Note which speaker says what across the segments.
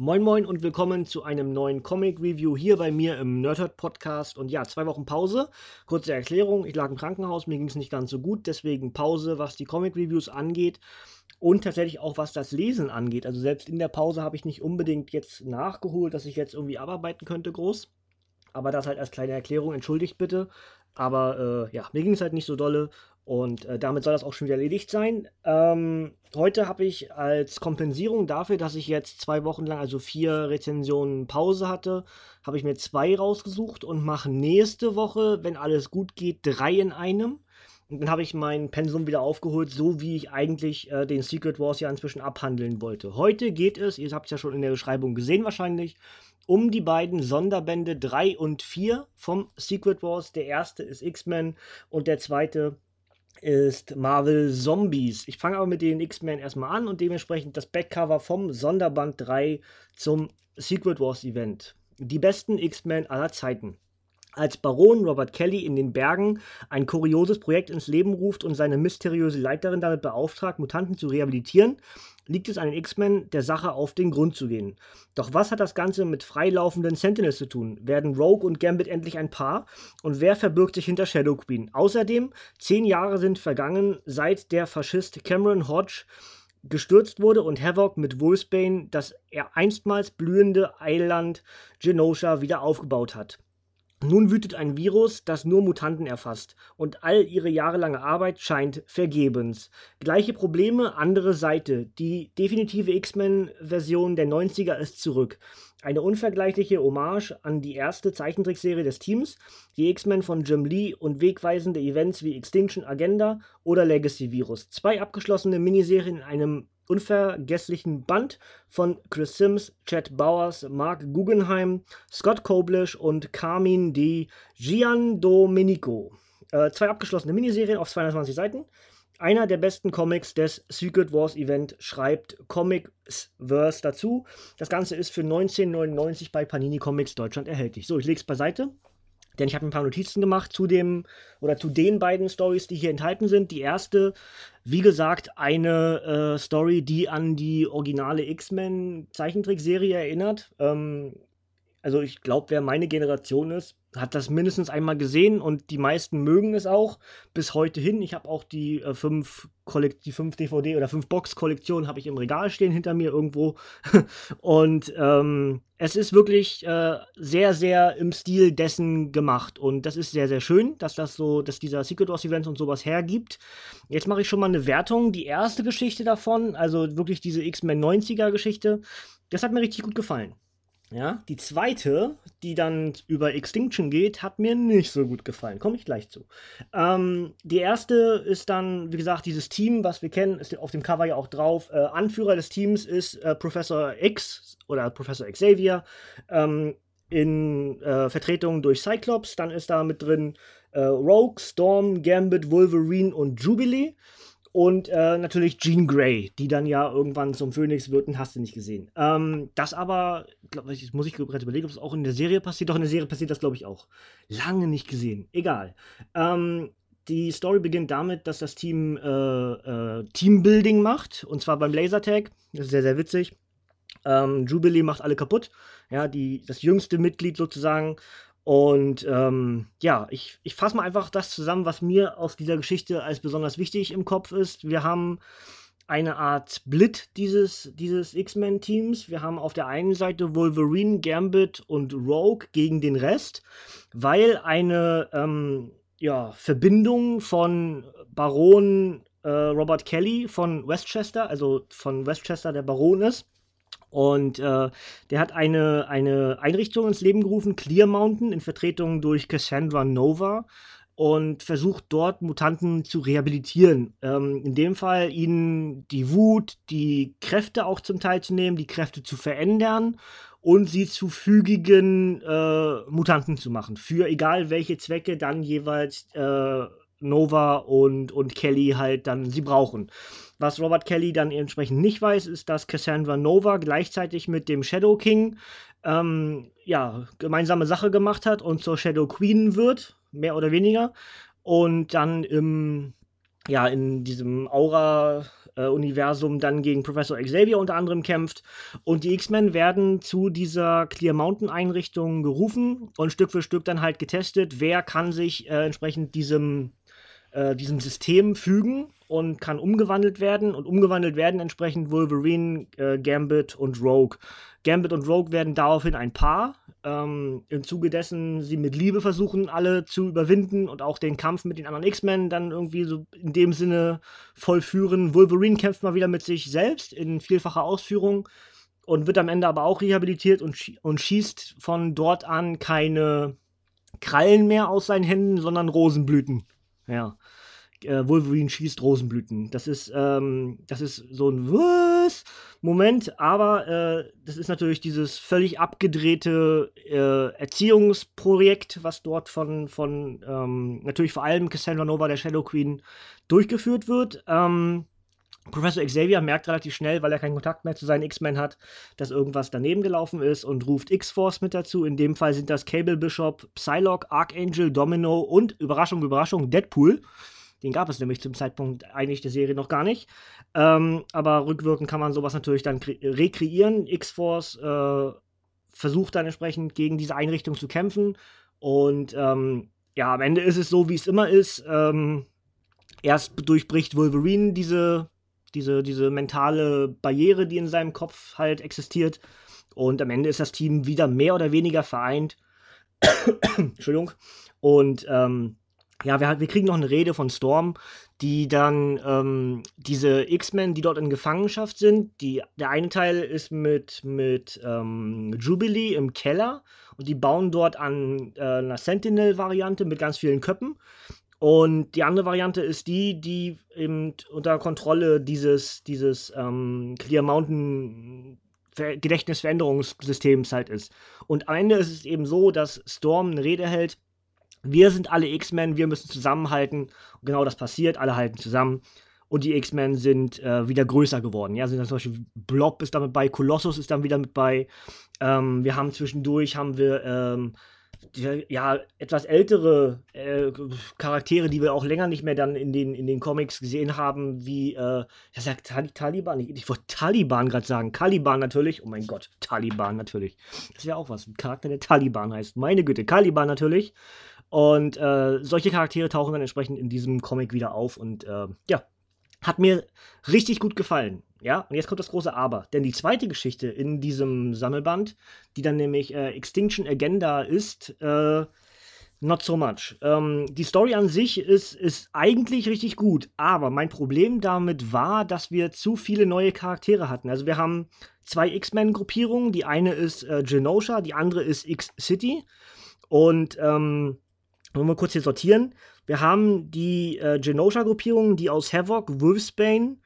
Speaker 1: Moin Moin und willkommen zu einem neuen Comic Review hier bei mir im Nerdhurt Podcast. Und ja, zwei Wochen Pause. Kurze Erklärung: Ich lag im Krankenhaus, mir ging es nicht ganz so gut, deswegen Pause, was die Comic Reviews angeht. Und tatsächlich auch was das Lesen angeht. Also selbst in der Pause habe ich nicht unbedingt jetzt nachgeholt, dass ich jetzt irgendwie abarbeiten könnte, groß. Aber das halt als kleine Erklärung, entschuldigt bitte. Aber äh, ja, mir ging es halt nicht so dolle und äh, damit soll das auch schon wieder erledigt sein. Ähm, heute habe ich als Kompensierung dafür, dass ich jetzt zwei Wochen lang, also vier Rezensionen Pause hatte, habe ich mir zwei rausgesucht und mache nächste Woche, wenn alles gut geht, drei in einem. Und dann habe ich mein Pensum wieder aufgeholt, so wie ich eigentlich äh, den Secret Wars ja inzwischen abhandeln wollte. Heute geht es, ihr habt es ja schon in der Beschreibung gesehen wahrscheinlich, um die beiden Sonderbände 3 und 4 vom Secret Wars. Der erste ist X-Men und der zweite ist Marvel Zombies. Ich fange aber mit den X-Men erstmal an und dementsprechend das Backcover vom Sonderband 3 zum Secret Wars Event. Die besten X-Men aller Zeiten. Als Baron Robert Kelly in den Bergen ein kurioses Projekt ins Leben ruft und seine mysteriöse Leiterin damit beauftragt, Mutanten zu rehabilitieren, liegt es an den X-Men, der Sache auf den Grund zu gehen. Doch was hat das Ganze mit freilaufenden Sentinels zu tun? Werden Rogue und Gambit endlich ein Paar? Und wer verbirgt sich hinter Shadow Queen? Außerdem, zehn Jahre sind vergangen, seit der Faschist Cameron Hodge gestürzt wurde und Havoc mit Wolfsbane das einstmals blühende Eiland Genosha wieder aufgebaut hat. Nun wütet ein Virus, das nur Mutanten erfasst, und all ihre jahrelange Arbeit scheint vergebens. Gleiche Probleme, andere Seite. Die definitive X-Men-Version der 90er ist zurück. Eine unvergleichliche Hommage an die erste Zeichentrickserie des Teams, die X-Men von Jim Lee und wegweisende Events wie Extinction Agenda oder Legacy Virus. Zwei abgeschlossene Miniserien in einem unvergesslichen Band von Chris Sims, Chad Bowers, Mark Guggenheim, Scott Koblish und Carmin Di Giandomenico. Äh, zwei abgeschlossene Miniserien auf 220 Seiten. Einer der besten Comics des Secret Wars Event schreibt Comics Verse dazu. Das Ganze ist für 1999 bei Panini Comics Deutschland erhältlich. So, ich lege es beiseite. Denn ich habe ein paar Notizen gemacht zu dem oder zu den beiden Stories, die hier enthalten sind. Die erste, wie gesagt, eine äh, Story, die an die originale X-Men Zeichentrickserie erinnert. Ähm, also ich glaube, wer meine Generation ist, hat das mindestens einmal gesehen und die meisten mögen es auch bis heute hin. Ich habe auch die äh, fünf fünf DVD oder fünf Box Kollektion habe ich im Regal stehen hinter mir irgendwo und ähm, es ist wirklich äh, sehr sehr im Stil dessen gemacht und das ist sehr sehr schön, dass das so, dass dieser Secret Wars Events und sowas hergibt. Jetzt mache ich schon mal eine Wertung. Die erste Geschichte davon, also wirklich diese X-Men 90er Geschichte, das hat mir richtig gut gefallen. Ja, die zweite, die dann über Extinction geht, hat mir nicht so gut gefallen. Komme ich gleich zu. Ähm, die erste ist dann, wie gesagt, dieses Team, was wir kennen, ist auf dem Cover ja auch drauf. Äh, Anführer des Teams ist äh, Professor X oder Professor Xavier ähm, in äh, Vertretung durch Cyclops. Dann ist da mit drin äh, Rogue, Storm, Gambit, Wolverine und Jubilee. Und äh, natürlich Jean Grey, die dann ja irgendwann zum Phönix wird und hast du nicht gesehen. Ähm, das aber, glaub, ich, muss ich gerade überlegen, ob es auch in der Serie passiert. Doch in der Serie passiert das, glaube ich, auch. Lange nicht gesehen. Egal. Ähm, die Story beginnt damit, dass das Team äh, äh, Teambuilding macht. Und zwar beim Lasertag. Das ist sehr, sehr witzig. Ähm, Jubilee macht alle kaputt. Ja, die, das jüngste Mitglied sozusagen und ähm, ja, ich, ich fasse mal einfach das zusammen, was mir aus dieser Geschichte als besonders wichtig im Kopf ist. Wir haben eine Art Split dieses, dieses X-Men-Teams. Wir haben auf der einen Seite Wolverine, Gambit und Rogue gegen den Rest, weil eine ähm, ja, Verbindung von Baron äh, Robert Kelly von Westchester, also von Westchester der Baron ist und äh, der hat eine, eine Einrichtung ins Leben gerufen, Clear Mountain, in Vertretung durch Cassandra Nova und versucht dort Mutanten zu rehabilitieren. Ähm, in dem Fall ihnen die Wut, die Kräfte auch zum Teil zu nehmen, die Kräfte zu verändern und sie zu fügigen äh, Mutanten zu machen. Für egal welche Zwecke dann jeweils äh, Nova und, und Kelly halt dann sie brauchen. Was Robert Kelly dann entsprechend nicht weiß, ist, dass Cassandra Nova gleichzeitig mit dem Shadow King ähm, ja, gemeinsame Sache gemacht hat und zur Shadow Queen wird, mehr oder weniger. Und dann im, ja, in diesem Aura Universum dann gegen Professor Xavier unter anderem kämpft. Und die X-Men werden zu dieser Clear Mountain Einrichtung gerufen und Stück für Stück dann halt getestet, wer kann sich äh, entsprechend diesem, äh, diesem System fügen und kann umgewandelt werden. Und umgewandelt werden entsprechend Wolverine, äh, Gambit und Rogue. Gambit und Rogue werden daraufhin ein Paar. Ähm, Im Zuge dessen sie mit Liebe versuchen, alle zu überwinden und auch den Kampf mit den anderen X-Men dann irgendwie so in dem Sinne vollführen. Wolverine kämpft mal wieder mit sich selbst in vielfacher Ausführung und wird am Ende aber auch rehabilitiert und, schie und schießt von dort an keine Krallen mehr aus seinen Händen, sondern Rosenblüten. Ja äh, Wolverine schießt Rosenblüten. Das ist, ähm, das ist so ein was Moment, aber äh, das ist natürlich dieses völlig abgedrehte äh, Erziehungsprojekt, was dort von, von ähm, natürlich vor allem Cassandra Nova, der Shadow Queen, durchgeführt wird. Ähm, Professor Xavier merkt relativ schnell, weil er keinen Kontakt mehr zu seinen X-Men hat, dass irgendwas daneben gelaufen ist und ruft X-Force mit dazu. In dem Fall sind das Cable Bishop, Psylocke, Archangel, Domino und Überraschung, Überraschung, Deadpool. Den gab es nämlich zum Zeitpunkt eigentlich der Serie noch gar nicht. Ähm, aber rückwirkend kann man sowas natürlich dann rekreieren. X-Force äh, versucht dann entsprechend gegen diese Einrichtung zu kämpfen. Und ähm, ja, am Ende ist es so, wie es immer ist. Ähm, erst durchbricht Wolverine diese, diese, diese mentale Barriere, die in seinem Kopf halt existiert. Und am Ende ist das Team wieder mehr oder weniger vereint. Entschuldigung. Und ähm, ja, wir, wir kriegen noch eine Rede von Storm, die dann ähm, diese X-Men, die dort in Gefangenschaft sind, die, der eine Teil ist mit, mit ähm, Jubilee im Keller und die bauen dort an äh, einer Sentinel-Variante mit ganz vielen Köppen. Und die andere Variante ist die, die eben unter Kontrolle dieses, dieses ähm, Clear Mountain Gedächtnisveränderungssystems halt ist. Und am Ende ist es eben so, dass Storm eine Rede hält wir sind alle X-Men, wir müssen zusammenhalten. Und genau das passiert, alle halten zusammen. Und die X-Men sind äh, wieder größer geworden. Ja, sind dann zum Beispiel Blob ist damit bei, Colossus ist dann wieder mit bei. Ähm, wir haben zwischendurch haben wir ähm, die, ja etwas ältere äh, Charaktere, die wir auch länger nicht mehr dann in den, in den Comics gesehen haben, wie äh, ja, sagt Tal Taliban, ich, ich wollte Taliban gerade sagen, Caliban natürlich, oh mein Gott, Taliban natürlich. Das wäre auch was, ein Charakter, der Taliban heißt. Meine Güte, Caliban natürlich. Und äh, solche Charaktere tauchen dann entsprechend in diesem Comic wieder auf und äh, ja, hat mir richtig gut gefallen. Ja, und jetzt kommt das große Aber. Denn die zweite Geschichte in diesem Sammelband, die dann nämlich äh, Extinction Agenda ist, äh, not so much. Ähm, die Story an sich ist, ist eigentlich richtig gut, aber mein Problem damit war, dass wir zu viele neue Charaktere hatten. Also wir haben zwei X-Men-Gruppierungen. Die eine ist äh, Genosha, die andere ist X-City. Und ähm, wollen wir kurz hier sortieren. Wir haben die äh, Genosha-Gruppierung, die aus Havoc, Wolfsbane,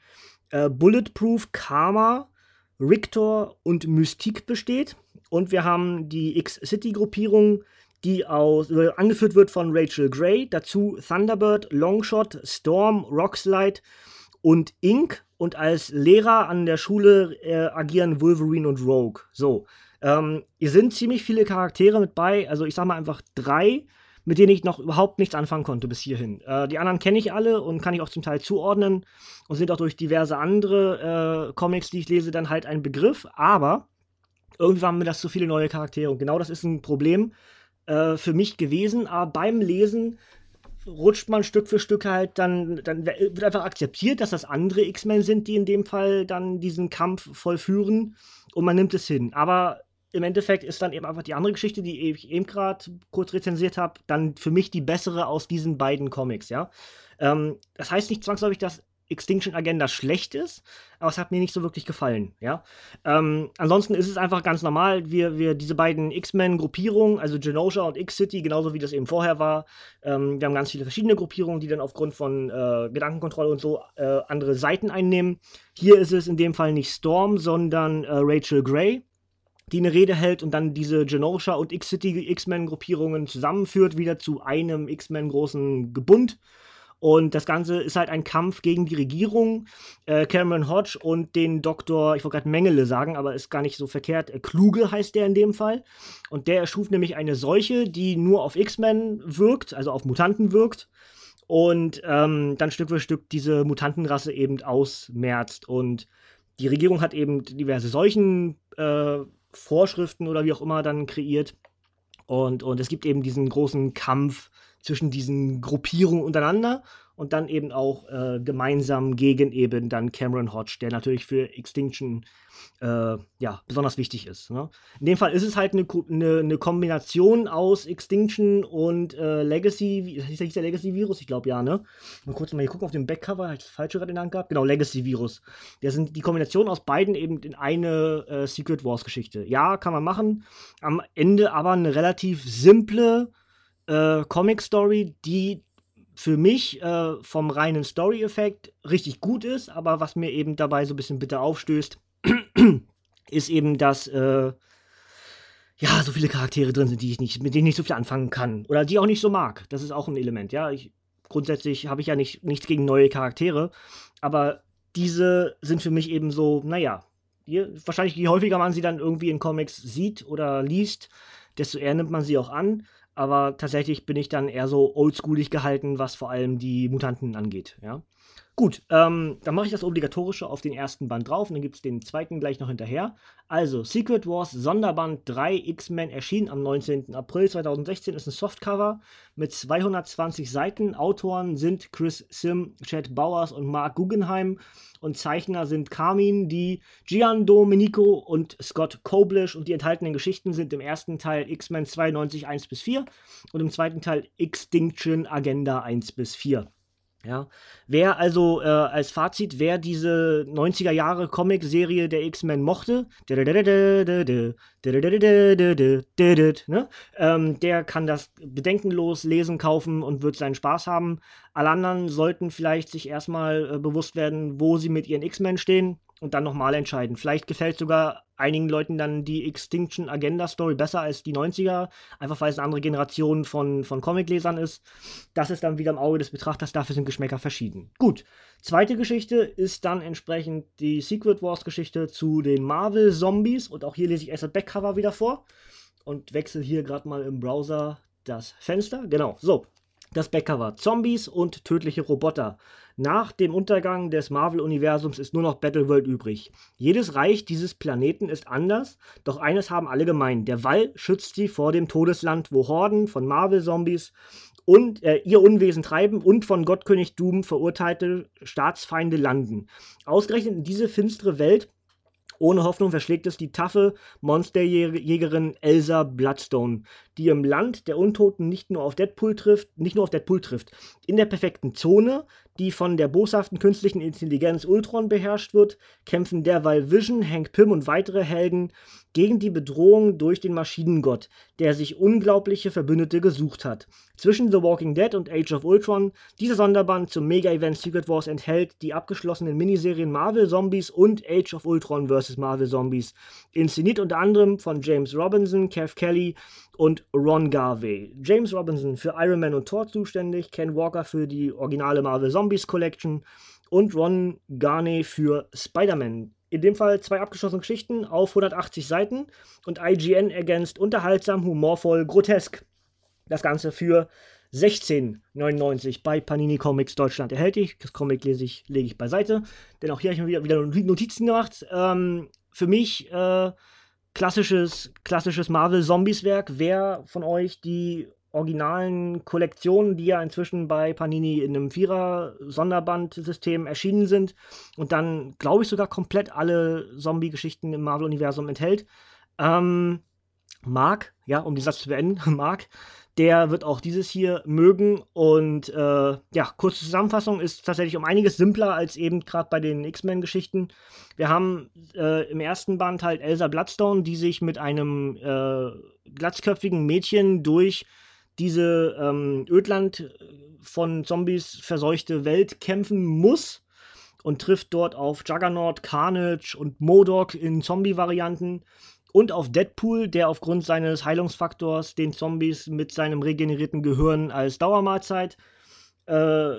Speaker 1: äh, Bulletproof, Karma, Rictor und Mystique besteht. Und wir haben die X-City-Gruppierung, die aus, äh, angeführt wird von Rachel Gray. Dazu Thunderbird, Longshot, Storm, Rockslide und Ink. Und als Lehrer an der Schule äh, agieren Wolverine und Rogue. So. Ähm, hier sind ziemlich viele Charaktere mit bei. Also ich sag mal einfach drei mit denen ich noch überhaupt nichts anfangen konnte bis hierhin. Äh, die anderen kenne ich alle und kann ich auch zum Teil zuordnen und sind auch durch diverse andere äh, Comics, die ich lese, dann halt ein Begriff. Aber irgendwie waren mir das zu viele neue Charaktere und genau das ist ein Problem äh, für mich gewesen. Aber beim Lesen rutscht man Stück für Stück halt dann, dann wird einfach akzeptiert, dass das andere X-Men sind, die in dem Fall dann diesen Kampf vollführen und man nimmt es hin. Aber im Endeffekt ist dann eben einfach die andere Geschichte, die ich eben gerade kurz rezensiert habe, dann für mich die bessere aus diesen beiden Comics, ja. Ähm, das heißt nicht zwangsläufig, dass Extinction Agenda schlecht ist, aber es hat mir nicht so wirklich gefallen, ja. Ähm, ansonsten ist es einfach ganz normal, wir, wir diese beiden X-Men-Gruppierungen, also Genosha und X-City, genauso wie das eben vorher war, ähm, wir haben ganz viele verschiedene Gruppierungen, die dann aufgrund von äh, Gedankenkontrolle und so äh, andere Seiten einnehmen. Hier ist es in dem Fall nicht Storm, sondern äh, Rachel Gray die eine Rede hält und dann diese Genosha und X-City X-Men-Gruppierungen zusammenführt, wieder zu einem X-Men-großen Gebund. Und das Ganze ist halt ein Kampf gegen die Regierung. Äh, Cameron Hodge und den Doktor, ich wollte gerade Mengele sagen, aber ist gar nicht so verkehrt. Äh, Kluge heißt der in dem Fall. Und der erschuf nämlich eine Seuche, die nur auf X-Men wirkt, also auf Mutanten wirkt. und ähm, dann Stück für Stück diese Mutantenrasse eben ausmerzt. Und die Regierung hat eben diverse Seuchen, äh, Vorschriften oder wie auch immer dann kreiert. Und, und es gibt eben diesen großen Kampf zwischen diesen Gruppierungen untereinander und dann eben auch äh, gemeinsam gegen eben dann Cameron Hodge, der natürlich für Extinction äh, ja, besonders wichtig ist. Ne? In dem Fall ist es halt eine, eine, eine Kombination aus Extinction und äh, Legacy, wie hieß der, hieß der Legacy-Virus? Ich glaube ja, ne? Mal kurz mal hier gucken auf dem Backcover, habe ich das falsche gerade in der Hand gehabt? Genau, Legacy-Virus. Der sind die Kombination aus beiden eben in eine äh, Secret Wars-Geschichte. Ja, kann man machen. Am Ende aber eine relativ simple äh, Comic-Story, die für mich äh, vom reinen Story-Effekt richtig gut ist, aber was mir eben dabei so ein bisschen bitter aufstößt, ist eben, dass äh, ja so viele Charaktere drin sind, die ich nicht, mit denen ich nicht so viel anfangen kann oder die auch nicht so mag. Das ist auch ein Element. Ja, ich, grundsätzlich habe ich ja nicht, nichts gegen neue Charaktere, aber diese sind für mich eben so, naja, je, wahrscheinlich je häufiger man sie dann irgendwie in Comics sieht oder liest, desto eher nimmt man sie auch an aber tatsächlich bin ich dann eher so oldschoolig gehalten, was vor allem die Mutanten angeht, ja. Gut, ähm, dann mache ich das Obligatorische auf den ersten Band drauf und dann gibt es den zweiten gleich noch hinterher. Also, Secret Wars Sonderband 3 X-Men erschien am 19. April 2016, ist ein Softcover mit 220 Seiten. Autoren sind Chris Sim, Chad Bowers und Mark Guggenheim und Zeichner sind Carmin, die Gian Domenico und Scott Koblish und die enthaltenen Geschichten sind im ersten Teil X-Men 92 1 bis 4 und im zweiten Teil Extinction Agenda 1 bis 4. Ja, wer also äh, als Fazit, wer diese 90er Jahre Comic-Serie der X-Men mochte, ne, ähm, der kann das bedenkenlos lesen, kaufen und wird seinen Spaß haben. Alle anderen sollten vielleicht sich erstmal äh, bewusst werden, wo sie mit ihren X-Men stehen und dann nochmal entscheiden. Vielleicht gefällt sogar einigen Leuten dann die Extinction Agenda Story besser als die 90er, einfach weil es eine andere Generation von, von Comiclesern ist. Das ist dann wieder im Auge des Betrachters, dafür sind Geschmäcker verschieden. Gut, zweite Geschichte ist dann entsprechend die Secret Wars Geschichte zu den Marvel Zombies und auch hier lese ich erst das Backcover wieder vor und wechsle hier gerade mal im Browser das Fenster. Genau, so. Das Backcover. Zombies und tödliche Roboter. Nach dem Untergang des Marvel-Universums ist nur noch Battleworld übrig. Jedes Reich dieses Planeten ist anders, doch eines haben alle gemein. Der Wall schützt sie vor dem Todesland, wo Horden von Marvel-Zombies und äh, ihr Unwesen treiben und von Gottkönig Doom verurteilte Staatsfeinde landen. Ausgerechnet in diese finstere Welt ohne Hoffnung verschlägt es die taffe Monsterjägerin Elsa Bloodstone, die im Land der Untoten nicht nur auf Deadpool trifft, nicht nur auf Deadpool trifft. In der perfekten Zone, die von der boshaften künstlichen Intelligenz Ultron beherrscht wird, kämpfen derweil Vision, Hank Pym und weitere Helden gegen die Bedrohung durch den Maschinengott, der sich unglaubliche Verbündete gesucht hat. Zwischen The Walking Dead und Age of Ultron, dieser Sonderband zum Mega-Event Secret Wars enthält die abgeschlossenen Miniserien Marvel Zombies und Age of Ultron vs. Marvel Zombies, inszeniert unter anderem von James Robinson, Kev Kelly und Ron Garvey. James Robinson für Iron Man und Thor zuständig, Ken Walker für die originale Marvel Zombies Collection und Ron Garney für Spider-Man in dem Fall zwei abgeschlossene Geschichten auf 180 Seiten und IGN ergänzt unterhaltsam, humorvoll, grotesk. Das Ganze für 16,99 bei Panini Comics Deutschland erhältlich. Das Comic lese ich, lege ich beiseite, denn auch hier habe ich mir wieder, Notizen gemacht. Ähm, für mich äh, klassisches, klassisches Marvel-Zombies-Werk. Wer von euch die originalen Kollektionen, die ja inzwischen bei Panini in einem Vierer-Sonderbandsystem erschienen sind und dann, glaube ich, sogar komplett alle Zombie-Geschichten im Marvel-Universum enthält. Ähm, Mark, ja, um den Satz zu beenden, Mark, der wird auch dieses hier mögen. Und äh, ja, kurze Zusammenfassung ist tatsächlich um einiges simpler als eben gerade bei den X-Men-Geschichten. Wir haben äh, im ersten Band halt Elsa Bloodstone, die sich mit einem äh, glatzköpfigen Mädchen durch diese ähm, Ödland äh, von Zombies verseuchte Welt kämpfen muss und trifft dort auf Juggernaut, Carnage und Modok in Zombie-Varianten und auf Deadpool, der aufgrund seines Heilungsfaktors den Zombies mit seinem regenerierten Gehirn als Dauermahlzeit äh,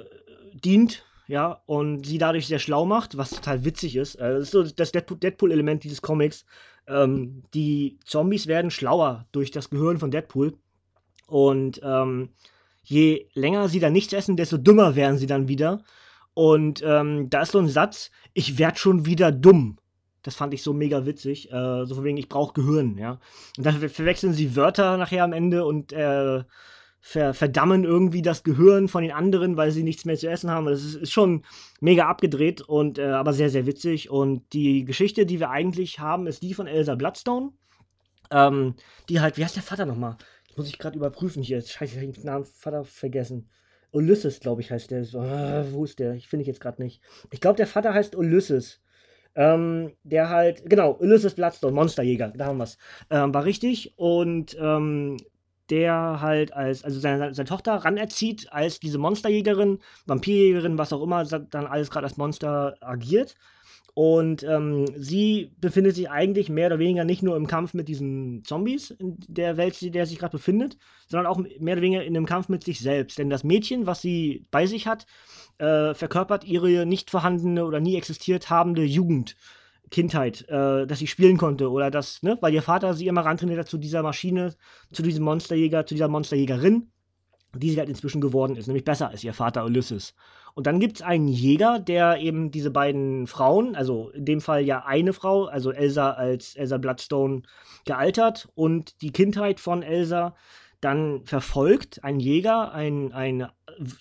Speaker 1: dient. Ja, und sie dadurch sehr schlau macht, was total witzig ist. Äh, das ist so das Deadpool-Element dieses Comics. Ähm, die Zombies werden schlauer durch das Gehirn von Deadpool. Und ähm, je länger sie dann nichts essen, desto dümmer werden sie dann wieder. Und ähm, da ist so ein Satz, ich werd schon wieder dumm. Das fand ich so mega witzig. Äh, so von wegen, ich brauche Gehirn, ja. Und dann ver verwechseln sie Wörter nachher am Ende und äh, ver verdammen irgendwie das Gehirn von den anderen, weil sie nichts mehr zu essen haben. Das ist, ist schon mega abgedreht und äh, aber sehr, sehr witzig. Und die Geschichte, die wir eigentlich haben, ist die von Elsa Bloodstone. Ähm, die halt, wie heißt der Vater nochmal? Muss ich gerade überprüfen hier. Scheiße, ich habe den Namen Vater vergessen. Ulysses, glaube ich, heißt der. Äh, wo ist der? Ich finde ich jetzt gerade nicht. Ich glaube, der Vater heißt Ulysses. Ähm, der halt, genau, Ulysses Bloodstone, Monsterjäger, da haben wir es. Ähm, war richtig. Und ähm, der halt als, also seine, seine Tochter ranerzieht als diese Monsterjägerin, Vampirjägerin, was auch immer, dann alles gerade als Monster agiert. Und ähm, sie befindet sich eigentlich mehr oder weniger nicht nur im Kampf mit diesen Zombies in der Welt, in der sie sich gerade befindet, sondern auch mehr oder weniger in einem Kampf mit sich selbst. Denn das Mädchen, was sie bei sich hat, äh, verkörpert ihre nicht vorhandene oder nie existiert habende Jugend. Kindheit, äh, dass sie spielen konnte oder das, ne, weil ihr Vater sie immer rantrainiert hat zu dieser Maschine, zu diesem Monsterjäger, zu dieser Monsterjägerin, die sie halt inzwischen geworden ist, nämlich besser als ihr Vater Ulysses. Und dann gibt es einen Jäger, der eben diese beiden Frauen, also in dem Fall ja eine Frau, also Elsa als Elsa Bloodstone gealtert und die Kindheit von Elsa dann verfolgt, ein Jäger, ein, ein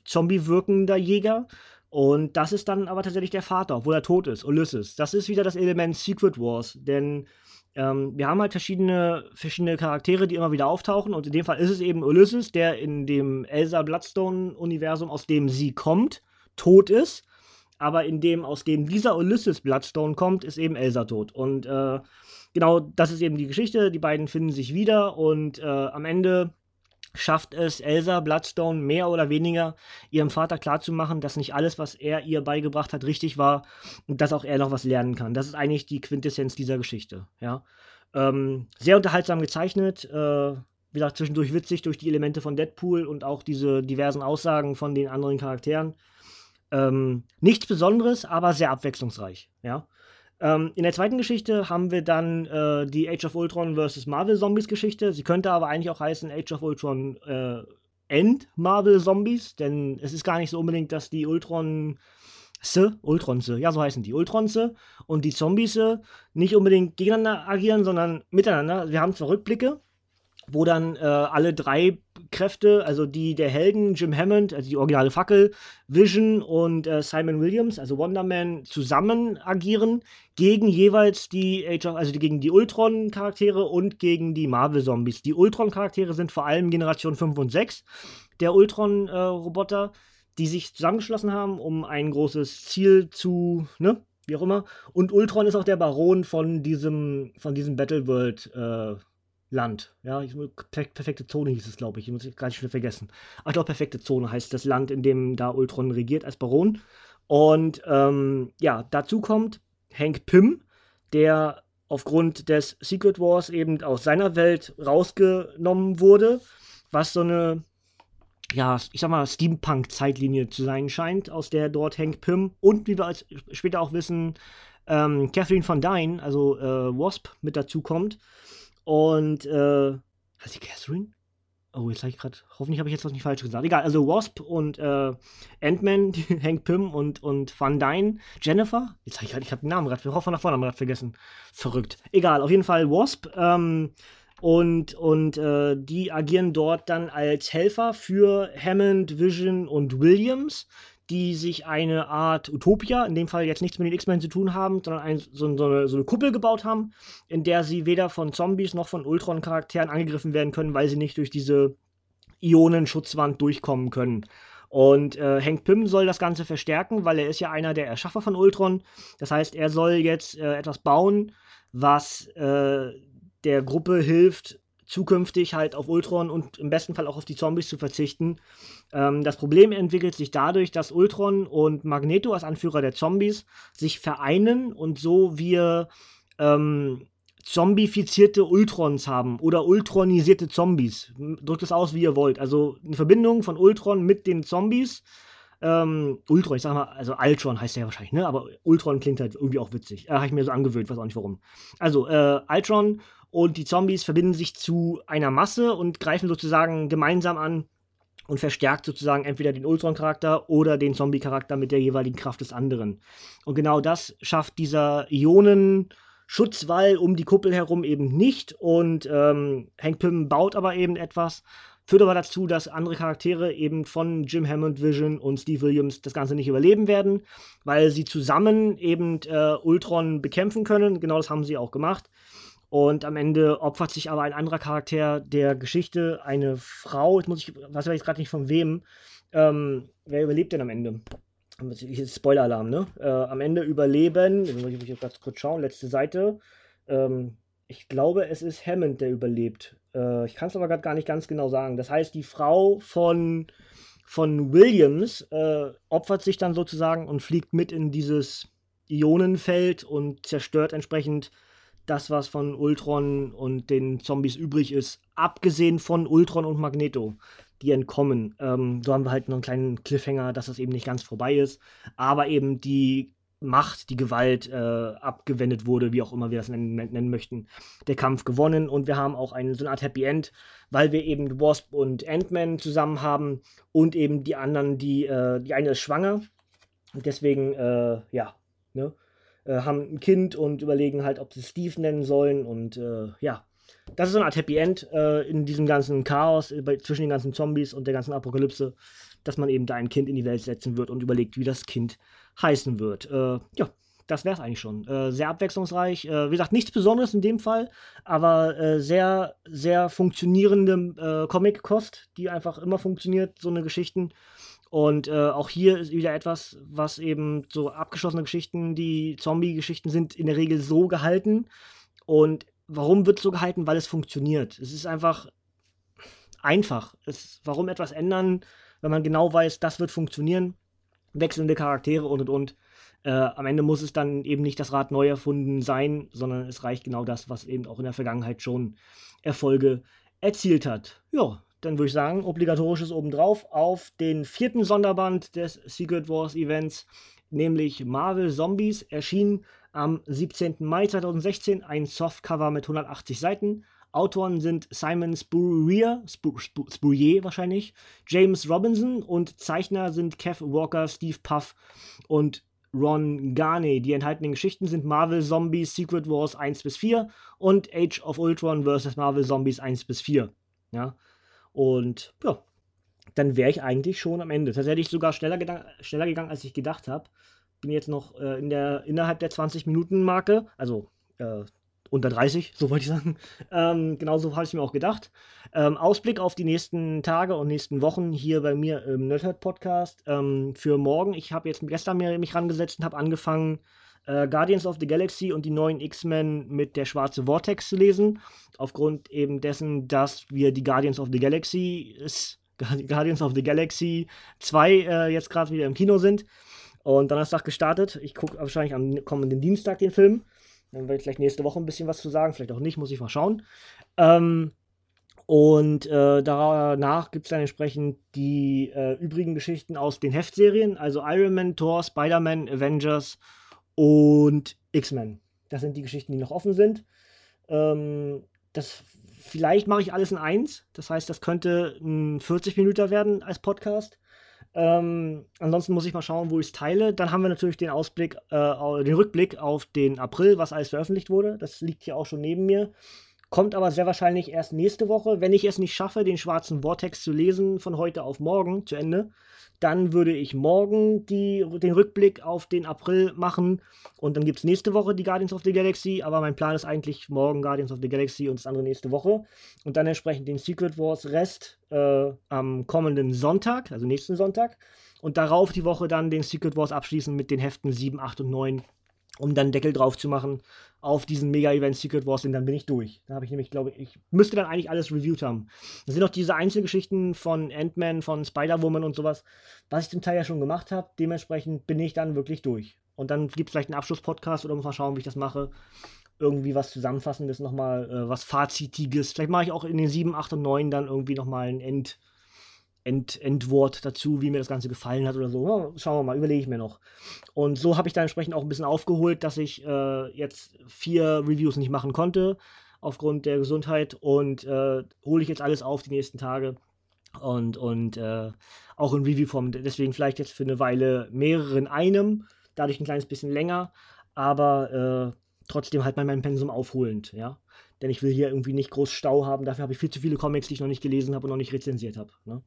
Speaker 1: Zombie-wirkender Jäger, und das ist dann aber tatsächlich der Vater, obwohl er tot ist, Ulysses. Das ist wieder das Element Secret Wars, denn ähm, wir haben halt verschiedene, verschiedene Charaktere, die immer wieder auftauchen. Und in dem Fall ist es eben Ulysses, der in dem Elsa Bloodstone-Universum, aus dem sie kommt, tot ist. Aber in dem, aus dem dieser Ulysses Bloodstone kommt, ist eben Elsa tot. Und äh, genau das ist eben die Geschichte. Die beiden finden sich wieder und äh, am Ende schafft es Elsa Bloodstone mehr oder weniger ihrem Vater klarzumachen, dass nicht alles, was er ihr beigebracht hat, richtig war und dass auch er noch was lernen kann. Das ist eigentlich die Quintessenz dieser Geschichte. Ja? Ähm, sehr unterhaltsam gezeichnet, äh, wie gesagt, zwischendurch witzig durch die Elemente von Deadpool und auch diese diversen Aussagen von den anderen Charakteren. Ähm, nichts Besonderes, aber sehr abwechslungsreich. Ja? Ähm, in der zweiten Geschichte haben wir dann äh, die Age of Ultron vs. Marvel Zombies Geschichte. Sie könnte aber eigentlich auch heißen Age of Ultron äh, End Marvel Zombies, denn es ist gar nicht so unbedingt, dass die Ultron Ultronse, ja, so heißen die, Ultronse und die Zombies nicht unbedingt gegeneinander agieren, sondern miteinander. Wir haben zwar Rückblicke, wo dann äh, alle drei Kräfte, also die der Helden, Jim Hammond, also die originale Fackel, Vision und äh, Simon Williams, also Wonder Man, zusammen agieren gegen jeweils die Age of, also gegen die Ultron-Charaktere und gegen die Marvel-Zombies. Die Ultron-Charaktere sind vor allem Generation 5 und 6 der Ultron-Roboter, äh, die sich zusammengeschlossen haben, um ein großes Ziel zu, ne, wie auch immer. Und Ultron ist auch der Baron von diesem, von diesem Battleworld, äh, Land. Ja, ich, perfekte Zone hieß es, glaube ich. Ich muss gar nicht wieder vergessen. Ach doch, perfekte Zone heißt das Land, in dem da Ultron regiert als Baron. Und ähm, ja, dazu kommt Hank Pym, der aufgrund des Secret Wars eben aus seiner Welt rausgenommen wurde, was so eine, ja, ich sag mal, Steampunk-Zeitlinie zu sein scheint, aus der dort Hank Pym und wie wir als später auch wissen, ähm, Catherine von Dyne, also äh, Wasp, mit dazu kommt. Und, äh, heißt die Catherine? Oh, jetzt habe ich gerade, hoffentlich habe ich jetzt was nicht falsch gesagt. Egal, also Wasp und äh, Ant-Man, Hank Pym und, und Van Dyne, Jennifer. Jetzt habe ich gerade, ich habe den Namen gerade, hoffe nach vorne gerade vergessen. Verrückt. Egal, auf jeden Fall Wasp. Ähm, und und äh, die agieren dort dann als Helfer für Hammond, Vision und Williams die sich eine Art Utopia, in dem Fall jetzt nichts mit den X-Men zu tun haben, sondern ein, so, so, eine, so, eine, Kuppel gebaut haben, in der sie weder von Zombies noch von Ultron-Charakteren angegriffen werden können, weil sie nicht durch diese Ionenschutzwand durchkommen können. Und äh, Hank Pym soll das Ganze verstärken, weil er ist ja einer der Erschaffer von Ultron. Das heißt, er soll jetzt äh, etwas bauen, was äh, der Gruppe hilft, zukünftig halt auf Ultron und im besten Fall auch auf die Zombies zu verzichten. Ähm, das Problem entwickelt sich dadurch, dass Ultron und Magneto als Anführer der Zombies sich vereinen und so wir ähm, zombifizierte Ultrons haben oder ultronisierte Zombies. Drückt es aus, wie ihr wollt. Also eine Verbindung von Ultron mit den Zombies. Ähm, Ultron, ich sag mal, also Ultron heißt der ja wahrscheinlich, ne? Aber Ultron klingt halt irgendwie auch witzig. Äh, Habe ich mir so angewöhnt, weiß auch nicht warum. Also, äh, Ultron und die Zombies verbinden sich zu einer Masse und greifen sozusagen gemeinsam an, und verstärkt sozusagen entweder den Ultron-Charakter oder den Zombie-Charakter mit der jeweiligen Kraft des anderen. Und genau das schafft dieser Ionen-Schutzwall um die Kuppel herum eben nicht. Und ähm, Hank Pym baut aber eben etwas, führt aber dazu, dass andere Charaktere eben von Jim Hammond, Vision und Steve Williams das Ganze nicht überleben werden, weil sie zusammen eben äh, Ultron bekämpfen können. Genau das haben sie auch gemacht. Und am Ende opfert sich aber ein anderer Charakter der Geschichte, eine Frau, jetzt muss ich, weiß ich gerade nicht von wem. Ähm, wer überlebt denn am Ende? Spoiler-Alarm, ne? Äh, am Ende überleben, muss ich, muss ich ganz kurz schauen, letzte Seite. Ähm, ich glaube, es ist Hammond, der überlebt. Äh, ich kann es aber gerade gar nicht ganz genau sagen. Das heißt, die Frau von, von Williams äh, opfert sich dann sozusagen und fliegt mit in dieses Ionenfeld und zerstört entsprechend das, was von Ultron und den Zombies übrig ist, abgesehen von Ultron und Magneto, die entkommen. Ähm, so haben wir halt noch einen kleinen Cliffhanger, dass das eben nicht ganz vorbei ist, aber eben die Macht, die Gewalt äh, abgewendet wurde, wie auch immer wir das nennen, nennen, möchten, der Kampf gewonnen und wir haben auch eine, so eine Art Happy End, weil wir eben Wasp und Ant-Man zusammen haben und eben die anderen, die, äh, die eine ist schwanger. Und deswegen, äh, ja, ne? Äh, haben ein Kind und überlegen halt, ob sie Steve nennen sollen. Und äh, ja, das ist so eine Art Happy End äh, in diesem ganzen Chaos äh, bei, zwischen den ganzen Zombies und der ganzen Apokalypse, dass man eben da ein Kind in die Welt setzen wird und überlegt, wie das Kind heißen wird. Äh, ja, das wäre es eigentlich schon. Äh, sehr abwechslungsreich. Wie gesagt, nichts Besonderes in dem Fall, aber sehr, sehr funktionierende Comic-Kost, die einfach immer funktioniert, so eine Geschichten. Und äh, auch hier ist wieder etwas, was eben so abgeschlossene Geschichten, die Zombie-Geschichten sind in der Regel so gehalten. Und warum wird es so gehalten? Weil es funktioniert. Es ist einfach einfach. Es, warum etwas ändern, wenn man genau weiß, das wird funktionieren? Wechselnde Charaktere und und und. Äh, am Ende muss es dann eben nicht das Rad neu erfunden sein, sondern es reicht genau das, was eben auch in der Vergangenheit schon Erfolge erzielt hat. Ja, dann würde ich sagen, obligatorisches obendrauf auf den vierten Sonderband des Secret Wars Events, nämlich Marvel Zombies, erschien am 17. Mai 2016 ein Softcover mit 180 Seiten. Autoren sind Simon Spurrier, Spur, Spur, Spurrier wahrscheinlich, James Robinson und Zeichner sind Kev Walker, Steve Puff und Ron Garney. Die enthaltenen Geschichten sind Marvel Zombies Secret Wars 1 bis 4 und Age of Ultron vs. Marvel Zombies 1 bis 4. Ja, und ja, dann wäre ich eigentlich schon am Ende. Tatsächlich sogar schneller, schneller gegangen, als ich gedacht habe. Bin jetzt noch äh, in der, innerhalb der 20-Minuten-Marke, also äh, unter 30, so wollte ich sagen. Ähm, genauso habe ich mir auch gedacht. Ähm, Ausblick auf die nächsten Tage und nächsten Wochen hier bei mir im Nerdhurt Podcast. Ähm, für morgen, ich habe jetzt gestern mir, mich rangesetzt und habe angefangen, äh, Guardians of the Galaxy und die neuen X-Men mit der schwarze Vortex zu lesen. Aufgrund eben dessen, dass wir die Guardians of the Galaxy, Guardians of the Galaxy 2 äh, jetzt gerade wieder im Kino sind. Und Donnerstag gestartet. Ich gucke wahrscheinlich am kommenden Dienstag den Film. Dann werde ich vielleicht nächste Woche ein bisschen was zu sagen, vielleicht auch nicht, muss ich mal schauen. Ähm, und äh, danach gibt es dann entsprechend die äh, übrigen Geschichten aus den Heftserien, also Iron Man, Thor, Spider-Man, Avengers und X-Men. Das sind die Geschichten, die noch offen sind. Ähm, das, vielleicht mache ich alles in eins. Das heißt, das könnte ein 40 Minuten werden als Podcast. Ähm, ansonsten muss ich mal schauen, wo ich es teile. Dann haben wir natürlich den Ausblick, äh, den Rückblick auf den April, was alles veröffentlicht wurde. Das liegt hier auch schon neben mir. Kommt aber sehr wahrscheinlich erst nächste Woche. Wenn ich es nicht schaffe, den schwarzen Vortex zu lesen von heute auf morgen zu Ende, dann würde ich morgen die, den Rückblick auf den April machen. Und dann gibt es nächste Woche die Guardians of the Galaxy. Aber mein Plan ist eigentlich morgen Guardians of the Galaxy und das andere nächste Woche. Und dann entsprechend den Secret Wars Rest äh, am kommenden Sonntag, also nächsten Sonntag. Und darauf die Woche dann den Secret Wars abschließen mit den Heften 7, 8 und 9 um dann Deckel drauf zu machen auf diesen Mega-Event Secret Wars, und dann bin ich durch. Da habe ich nämlich, glaube ich, müsste dann eigentlich alles reviewed haben. Da sind auch diese Einzelgeschichten von Ant-Man, von Spider-Woman und sowas, was ich zum Teil ja schon gemacht habe. Dementsprechend bin ich dann wirklich durch. Und dann gibt es vielleicht einen Abschluss-Podcast oder mal schauen, wie ich das mache. Irgendwie was Zusammenfassendes nochmal, äh, was Fazitiges. Vielleicht mache ich auch in den 7, 8 und 9 dann irgendwie nochmal ein End- End Endwort dazu, wie mir das Ganze gefallen hat oder so. Ja, schauen wir mal, überlege ich mir noch. Und so habe ich dann entsprechend auch ein bisschen aufgeholt, dass ich äh, jetzt vier Reviews nicht machen konnte, aufgrund der Gesundheit. Und äh, hole ich jetzt alles auf die nächsten Tage. Und, und äh, auch in Review-Form. Deswegen vielleicht jetzt für eine Weile mehrere in einem, dadurch ein kleines bisschen länger, aber äh, trotzdem halt bei meinem Pensum aufholend, ja. Denn ich will hier irgendwie nicht groß Stau haben, dafür habe ich viel zu viele Comics, die ich noch nicht gelesen habe und noch nicht rezensiert habe. Ne?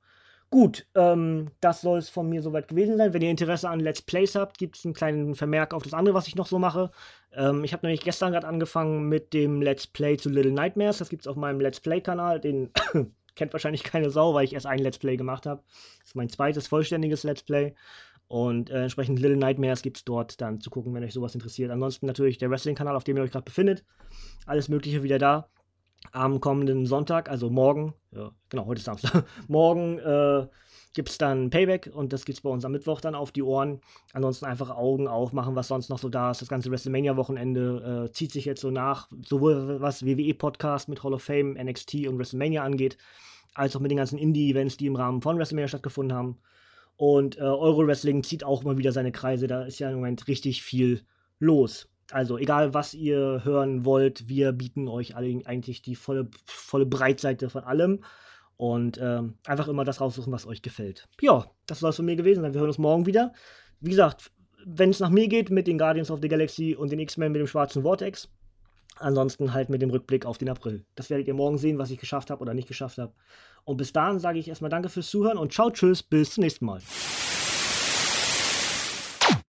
Speaker 1: Gut, ähm, das soll es von mir soweit gewesen sein. Wenn ihr Interesse an Let's Plays habt, gibt es einen kleinen Vermerk auf das andere, was ich noch so mache. Ähm, ich habe nämlich gestern gerade angefangen mit dem Let's Play zu Little Nightmares. Das gibt es auf meinem Let's Play-Kanal. Den kennt wahrscheinlich keine Sau, weil ich erst ein Let's Play gemacht habe. Das ist mein zweites vollständiges Let's Play. Und äh, entsprechend Little Nightmares gibt es dort dann zu gucken, wenn euch sowas interessiert. Ansonsten natürlich der Wrestling-Kanal, auf dem ihr euch gerade befindet. Alles Mögliche wieder da am kommenden Sonntag, also morgen, ja, genau, heute ist Samstag, morgen äh, gibt es dann Payback und das gibt es bei uns am Mittwoch dann auf die Ohren. Ansonsten einfach Augen aufmachen, was sonst noch so da ist. Das ganze WrestleMania-Wochenende äh, zieht sich jetzt so nach, sowohl was WWE-Podcast mit Hall of Fame, NXT und WrestleMania angeht, als auch mit den ganzen Indie-Events, die im Rahmen von WrestleMania stattgefunden haben. Und äh, Euro-Wrestling zieht auch mal wieder seine Kreise, da ist ja im Moment richtig viel los. Also egal, was ihr hören wollt, wir bieten euch eigentlich die volle, volle Breitseite von allem. Und ähm, einfach immer das raussuchen, was euch gefällt. Ja, das soll es von mir gewesen sein. Wir hören uns morgen wieder. Wie gesagt, wenn es nach mir geht, mit den Guardians of the Galaxy und den X-Men mit dem schwarzen Vortex. Ansonsten halt mit dem Rückblick auf den April. Das werdet ihr morgen sehen, was ich geschafft habe oder nicht geschafft habe. Und bis dahin sage ich erstmal Danke fürs Zuhören und ciao, tschüss, bis zum nächsten Mal.